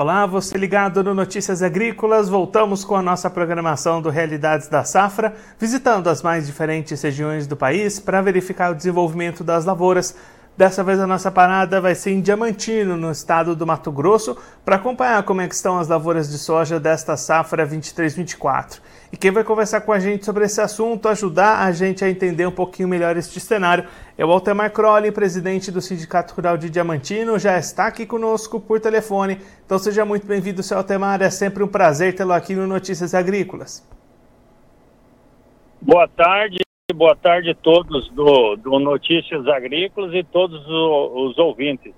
Olá, você ligado no Notícias Agrícolas. Voltamos com a nossa programação do Realidades da Safra, visitando as mais diferentes regiões do país para verificar o desenvolvimento das lavouras Dessa vez a nossa parada vai ser em Diamantino, no estado do Mato Grosso, para acompanhar como é estão as lavouras de soja desta safra 23-24. E quem vai conversar com a gente sobre esse assunto, ajudar a gente a entender um pouquinho melhor este cenário, é o Altemar Crowley, presidente do Sindicato Rural de Diamantino, já está aqui conosco por telefone. Então seja muito bem-vindo, seu Altemar, é sempre um prazer tê-lo aqui no Notícias Agrícolas. Boa tarde, boa tarde a todos do, do Notícias Agrícolas e todos os, os ouvintes.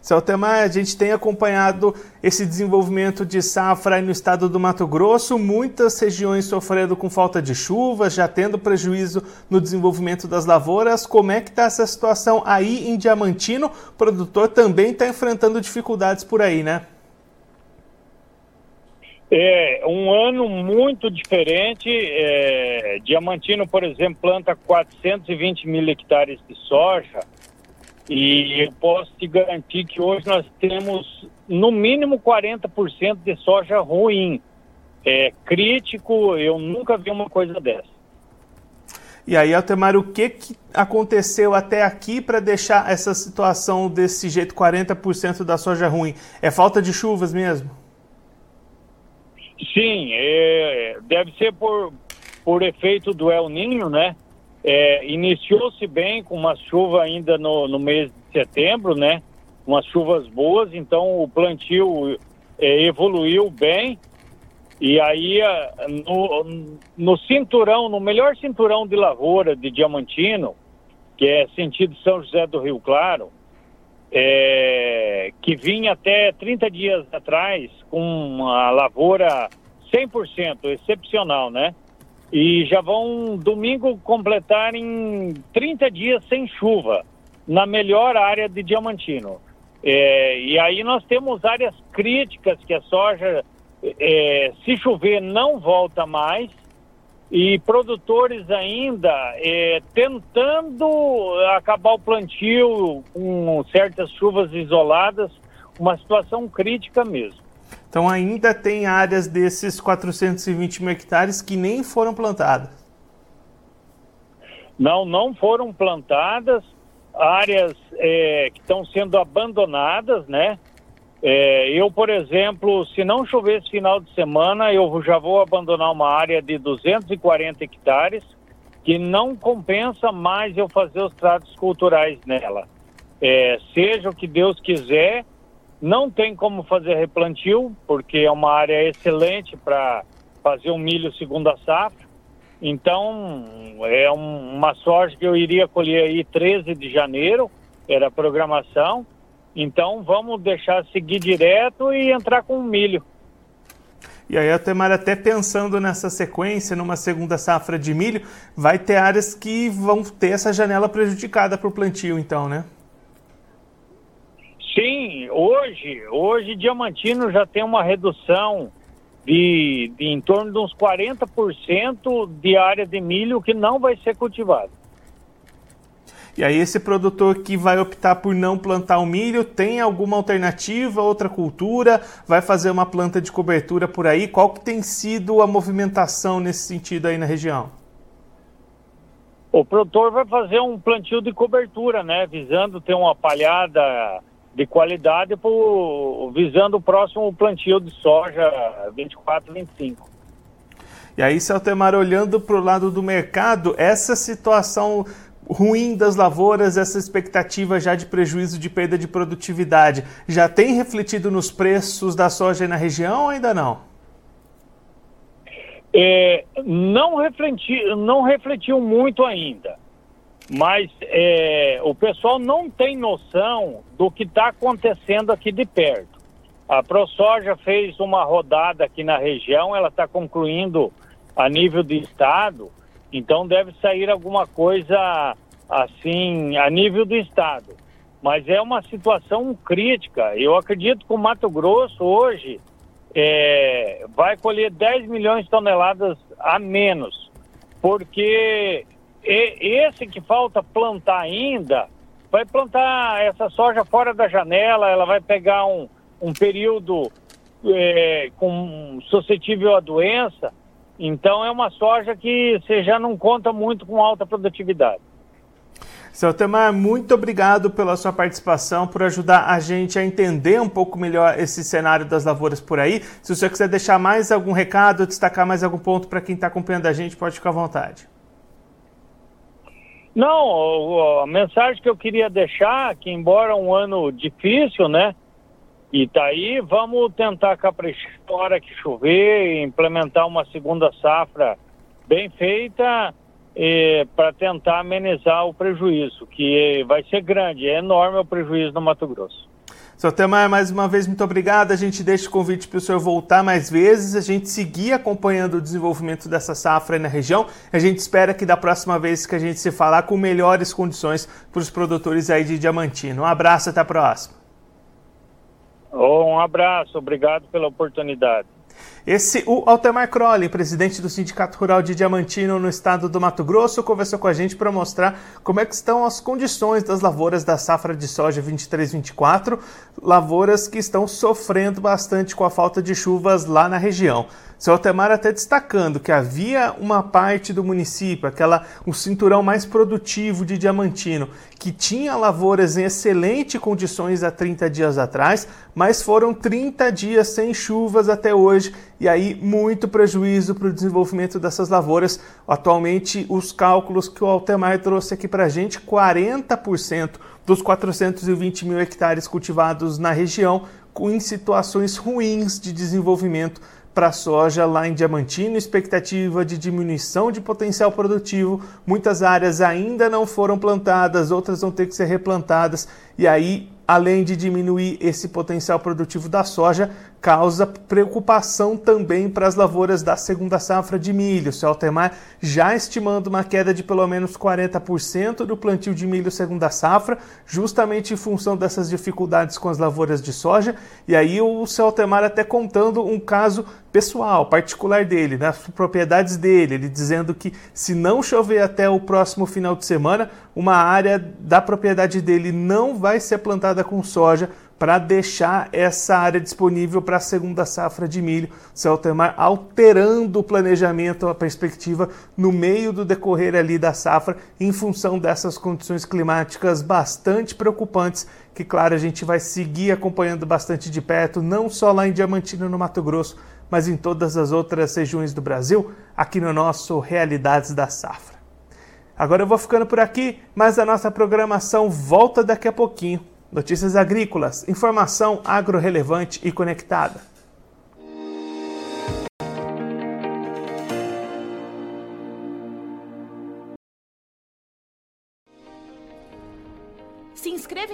Seu Temar, a gente tem acompanhado esse desenvolvimento de safra no estado do Mato Grosso, muitas regiões sofrendo com falta de chuvas, já tendo prejuízo no desenvolvimento das lavouras. Como é que está essa situação aí em Diamantino? O produtor também está enfrentando dificuldades por aí, né? É um ano muito diferente. É, Diamantino, por exemplo, planta 420 mil hectares de soja e eu posso te garantir que hoje nós temos no mínimo 40% de soja ruim. É crítico, eu nunca vi uma coisa dessa. E aí, Altemar, o que, que aconteceu até aqui para deixar essa situação desse jeito, 40% da soja ruim? É falta de chuvas mesmo? Sim, é, deve ser por, por efeito do El Ninho, né? É, Iniciou-se bem com uma chuva ainda no, no mês de setembro, né? Umas chuvas boas, então o plantio é, evoluiu bem. E aí, no, no cinturão, no melhor cinturão de lavoura de Diamantino, que é sentido São José do Rio Claro, é, que vinha até 30 dias atrás com uma lavoura 100%, excepcional, né? E já vão domingo completar em 30 dias sem chuva, na melhor área de Diamantino. É, e aí nós temos áreas críticas que a soja, é, se chover, não volta mais e produtores ainda é, tentando acabar o plantio com certas chuvas isoladas, uma situação crítica mesmo. Então ainda tem áreas desses 420 mil hectares que nem foram plantadas. Não, não foram plantadas, áreas é, que estão sendo abandonadas, né? É, eu, por exemplo, se não chover esse final de semana, eu já vou abandonar uma área de 240 hectares que não compensa mais eu fazer os tratos culturais nela. É, seja o que Deus quiser, não tem como fazer replantio, porque é uma área excelente para fazer um milho segunda safra. Então, é um, uma soja que eu iria colher aí 13 de janeiro, era a programação então vamos deixar seguir direto e entrar com o milho. E aí, Altemar, até pensando nessa sequência, numa segunda safra de milho, vai ter áreas que vão ter essa janela prejudicada para o plantio, então, né? Sim, hoje, hoje Diamantino já tem uma redução de, de em torno de uns 40% de área de milho que não vai ser cultivado. E aí esse produtor que vai optar por não plantar o milho, tem alguma alternativa, outra cultura, vai fazer uma planta de cobertura por aí? Qual que tem sido a movimentação nesse sentido aí na região? O produtor vai fazer um plantio de cobertura, né? Visando ter uma palhada de qualidade por, visando o próximo plantio de soja 24, 25. E aí, Celtemar, olhando para o lado do mercado, essa situação ruim das lavouras, essa expectativa já de prejuízo de perda de produtividade, já tem refletido nos preços da soja na região ou ainda não? É, não, refleti, não refletiu muito ainda, mas é, o pessoal não tem noção do que está acontecendo aqui de perto. A ProSoja fez uma rodada aqui na região, ela está concluindo a nível de estado, então deve sair alguma coisa assim a nível do estado. Mas é uma situação crítica. Eu acredito que o Mato Grosso hoje é, vai colher 10 milhões de toneladas a menos, porque esse que falta plantar ainda vai plantar essa soja fora da janela, ela vai pegar um, um período é, com suscetível à doença então é uma soja que você já não conta muito com alta produtividade. Seu Temar, muito obrigado pela sua participação, por ajudar a gente a entender um pouco melhor esse cenário das lavouras por aí. Se o senhor quiser deixar mais algum recado, destacar mais algum ponto para quem está acompanhando a gente, pode ficar à vontade. Não, a mensagem que eu queria deixar, que embora um ano difícil, né, e daí vamos tentar caprichar hora que chover, implementar uma segunda safra bem feita para tentar amenizar o prejuízo, que vai ser grande, é enorme o prejuízo no Mato Grosso. Seu Temar, mais uma vez, muito obrigado. A gente deixa o convite para o senhor voltar mais vezes, a gente seguir acompanhando o desenvolvimento dessa safra aí na região. A gente espera que da próxima vez que a gente se falar com melhores condições para os produtores aí de Diamantino. Um abraço, até a próxima. Oh, um abraço, obrigado pela oportunidade. Esse, o Altemar Crowley, presidente do Sindicato Rural de Diamantino no estado do Mato Grosso, conversou com a gente para mostrar como é que estão as condições das lavouras da safra de soja 23-24, lavouras que estão sofrendo bastante com a falta de chuvas lá na região. Seu Altemar até destacando que havia uma parte do município, aquela um cinturão mais produtivo de Diamantino, que tinha lavouras em excelentes condições há 30 dias atrás, mas foram 30 dias sem chuvas até hoje e aí muito prejuízo para o desenvolvimento dessas lavouras. Atualmente, os cálculos que o Altemar trouxe aqui para a gente, 40% dos 420 mil hectares cultivados na região, em situações ruins de desenvolvimento para a soja lá em Diamantino, expectativa de diminuição de potencial produtivo. Muitas áreas ainda não foram plantadas, outras vão ter que ser replantadas, e aí, além de diminuir esse potencial produtivo da soja, causa preocupação também para as lavouras da segunda safra de milho. O Celtemar já estimando uma queda de pelo menos 40% do plantio de milho segunda safra, justamente em função dessas dificuldades com as lavouras de soja. E aí o Celtemar até contando um caso pessoal, particular dele, nas propriedades dele, ele dizendo que se não chover até o próximo final de semana, uma área da propriedade dele não vai ser plantada com soja para deixar essa área disponível para a segunda safra de milho. Celtemar alterando o planejamento, a perspectiva no meio do decorrer ali da safra, em função dessas condições climáticas bastante preocupantes, que claro, a gente vai seguir acompanhando bastante de perto, não só lá em Diamantino, no Mato Grosso, mas em todas as outras regiões do Brasil, aqui no nosso Realidades da Safra. Agora eu vou ficando por aqui, mas a nossa programação volta daqui a pouquinho. Notícias agrícolas, informação agro-relevante e conectada.